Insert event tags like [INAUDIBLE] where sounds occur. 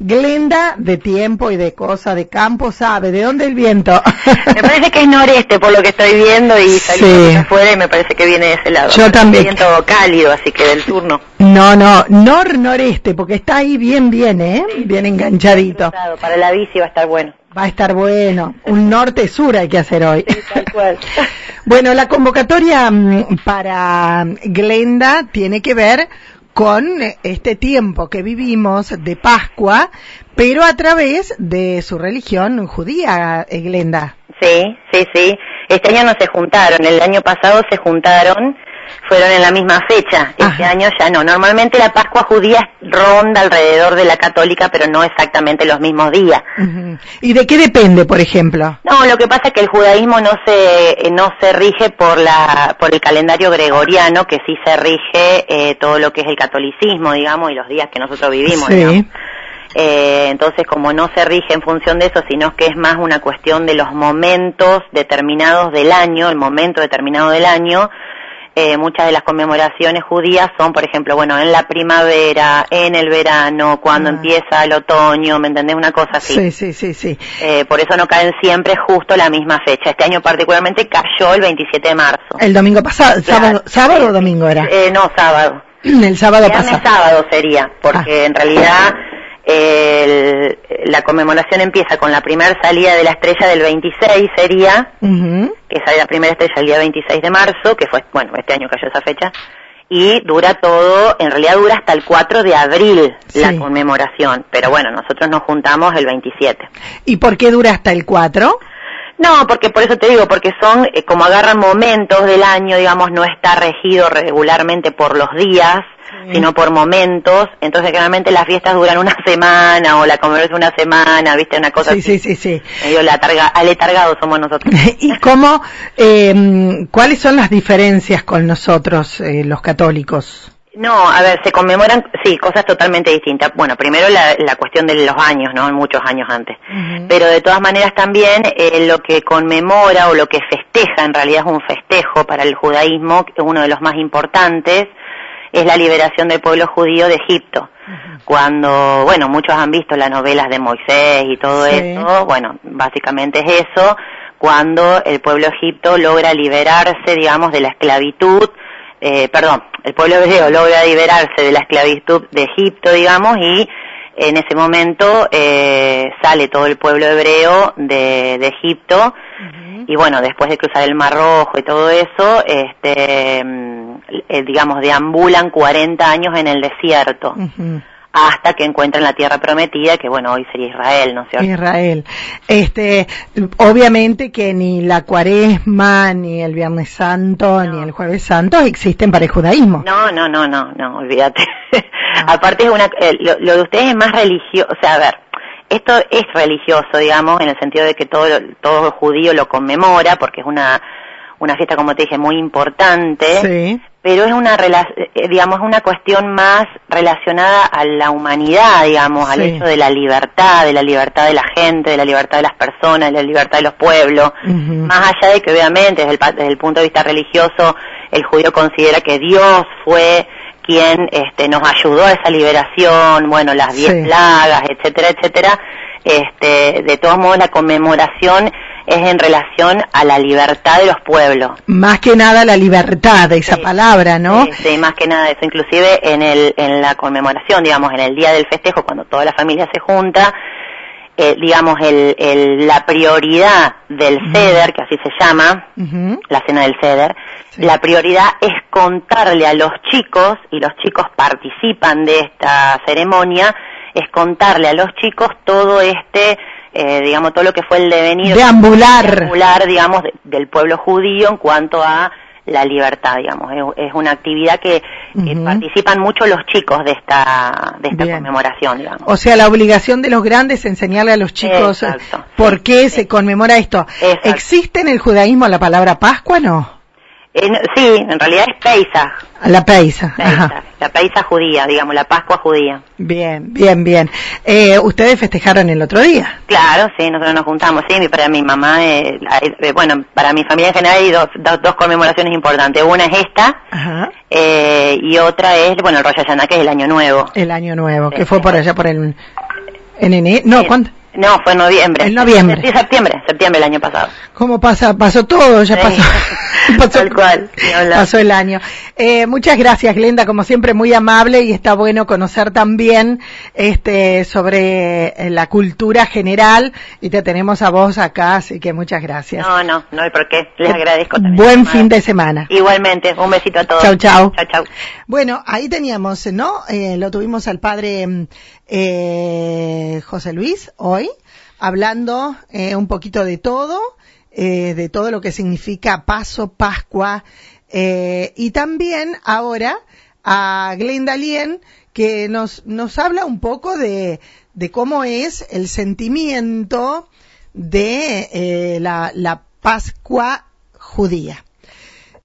Glenda de tiempo y de cosa de campo sabe de dónde el viento. [LAUGHS] Me parece que es noreste por lo que estoy viendo y salí afuera y me parece que viene de ese lado. Yo también. viento cálido, así que del turno. No, no, nor-noreste, porque está ahí bien, bien, ¿eh? bien enganchadito. Para la bici va a estar bueno. Va a estar bueno. Un norte-sur hay que hacer hoy. Sí, tal cual. [LAUGHS] bueno, la convocatoria mm, para Glenda tiene que ver con este tiempo que vivimos de Pascua, pero a través de su religión judía, Glenda. Sí, sí, sí. Este año no se juntaron, el año pasado se juntaron fueron en la misma fecha. Este año ya no. Normalmente la Pascua judía ronda alrededor de la católica, pero no exactamente los mismos días. ¿Y de qué depende, por ejemplo? No, lo que pasa es que el judaísmo no se eh, no se rige por la por el calendario gregoriano, que sí se rige eh, todo lo que es el catolicismo, digamos, y los días que nosotros vivimos. Eh, entonces, como no se rige en función de eso, sino que es más una cuestión de los momentos determinados del año, el momento determinado del año, eh, muchas de las conmemoraciones judías son, por ejemplo, bueno, en la primavera, en el verano, cuando ah. empieza el otoño, ¿me entendés? Una cosa así. Sí, sí, sí, sí. Eh, por eso no caen siempre justo la misma fecha. Este año particularmente cayó el 27 de marzo. El domingo pasado, sábado, o domingo era. Eh, no, sábado. [CLEARS THROAT] El sábado pasado. sábado sería, porque ah. en realidad el, la conmemoración empieza con la primera salida de la estrella del 26 sería, que sale la primera estrella el día 26 de marzo, que fue, bueno, este año cayó esa fecha, y dura todo, en realidad dura hasta el 4 de abril la conmemoración, pero bueno, nosotros nos juntamos el 27. ¿Y por qué dura hasta el 4? No, porque por eso te digo, porque son, eh, como agarran momentos del año, digamos, no está regido regularmente por los días, sino por momentos. Entonces, generalmente las fiestas duran una semana o la conmemoración una semana, ¿viste? Una cosa sí, Sí, sí, sí. Medio aletargados somos nosotros. [LAUGHS] ¿Y cómo, eh, cuáles son las diferencias con nosotros, eh, los católicos? No, a ver, se conmemoran, sí, cosas totalmente distintas. Bueno, primero la, cuestión de los años, ¿no? Muchos años antes. Pero de todas maneras también eh, lo que conmemora o lo que festeja, en realidad es un festejo para el judaísmo, uno de los más importantes, es la liberación del pueblo judío de Egipto. Cuando, bueno, muchos han visto las novelas de Moisés y todo eso, bueno, básicamente es eso, cuando el pueblo egipto logra liberarse, digamos, de la esclavitud, eh, perdón, el pueblo hebreo logra liberarse de la esclavitud de Egipto, digamos, y en ese momento eh, sale todo el pueblo hebreo de, de Egipto. Y bueno, después de cruzar el Mar Rojo y todo eso, este, mm, eh, digamos, deambulan 40 años en el desierto. Hasta que encuentran la tierra prometida, que bueno, hoy sería Israel, ¿no es cierto? Israel. Este, obviamente que ni la cuaresma, ni el Viernes Santo, ni el Jueves Santo existen para el judaísmo. No, no, no, no, no, olvídate. [LAUGHS] Aparte es una, eh, lo, lo, de ustedes es más religioso, o sea, a ver, esto es religioso, digamos, en el sentido de que todo, todo judío lo conmemora, porque es una, una fiesta, como te dije, muy importante, pero es una, eh, digamos, una cuestión más relacionada a la humanidad, digamos, al hecho de la libertad, de la libertad de la gente, de la libertad de las personas, de la libertad de los pueblos, más allá de que obviamente desde el, desde el punto de vista religioso el judío considera que Dios fue quien este, nos ayudó a esa liberación, bueno, las diez plagas, etcétera, etcétera. Este, de todos modos, la conmemoración es en relación a la libertad de los pueblos. Más que nada la libertad, esa palabra, ¿no? Sí, más que nada eso. Inclusive en, el, en la conmemoración, digamos, en el día del festejo, cuando toda la familia se junta, eh, digamos, el, la prioridad del ceder, que así se llama, la cena del ceder, la prioridad es contarle a los chicos, y los chicos participan de esta ceremonia, es contarle a los chicos todo este, eh, digamos, todo lo que fue el devenir. Deambular. digamos, del pueblo judío en cuanto a la libertad, digamos. Es, una actividad que, participan mucho los chicos de esta, de esta conmemoración, digamos. O sea, la obligación de los grandes es enseñarle a los chicos por qué se conmemora esto. ¿Existe en el judaísmo la palabra Pascua, no? sí, en realidad es Peisa. La Peisa. La Peisa judía, digamos, la Pascua judía. Bien, bien, bien. Eh, ¿Ustedes festejaron el otro día? Claro, sí, nosotros nos juntamos, sí, para mi mamá, eh, eh, bueno, para mi familia en general hay dos, dos, conmemoraciones importantes. Una es esta y otra es, bueno, el Rosh Hashanah, que es el Año Nuevo. El Año Nuevo, que fue por allá por el En enero, no, ¿cuándo? No, fue en noviembre. En noviembre. Sí, septiembre, septiembre del año pasado. ¿Cómo pasa? Pasó todo, ya Sí. pasó. [LAUGHS] [LAUGHS] pasó, Tal cual, pasó el año. Eh, muchas gracias, Glenda, como siempre muy amable y está bueno conocer también este sobre eh, la cultura general y te tenemos a vos acá, así que muchas gracias. No, no, no hay por qué. Les agradezco también. Buen fin de semana. Igualmente, un besito a todos. Chau, chau. Chau, chau. Bueno, ahí teníamos, ¿no? Eh, lo tuvimos al padre mm, eh, José Luis hoy, hablando eh, un poquito de todo, eh, de todo lo que significa Paso, Pascua, eh, y también ahora a Glenda Lien, que nos, nos habla un poco de, de cómo es el sentimiento de la, la Pascua judía.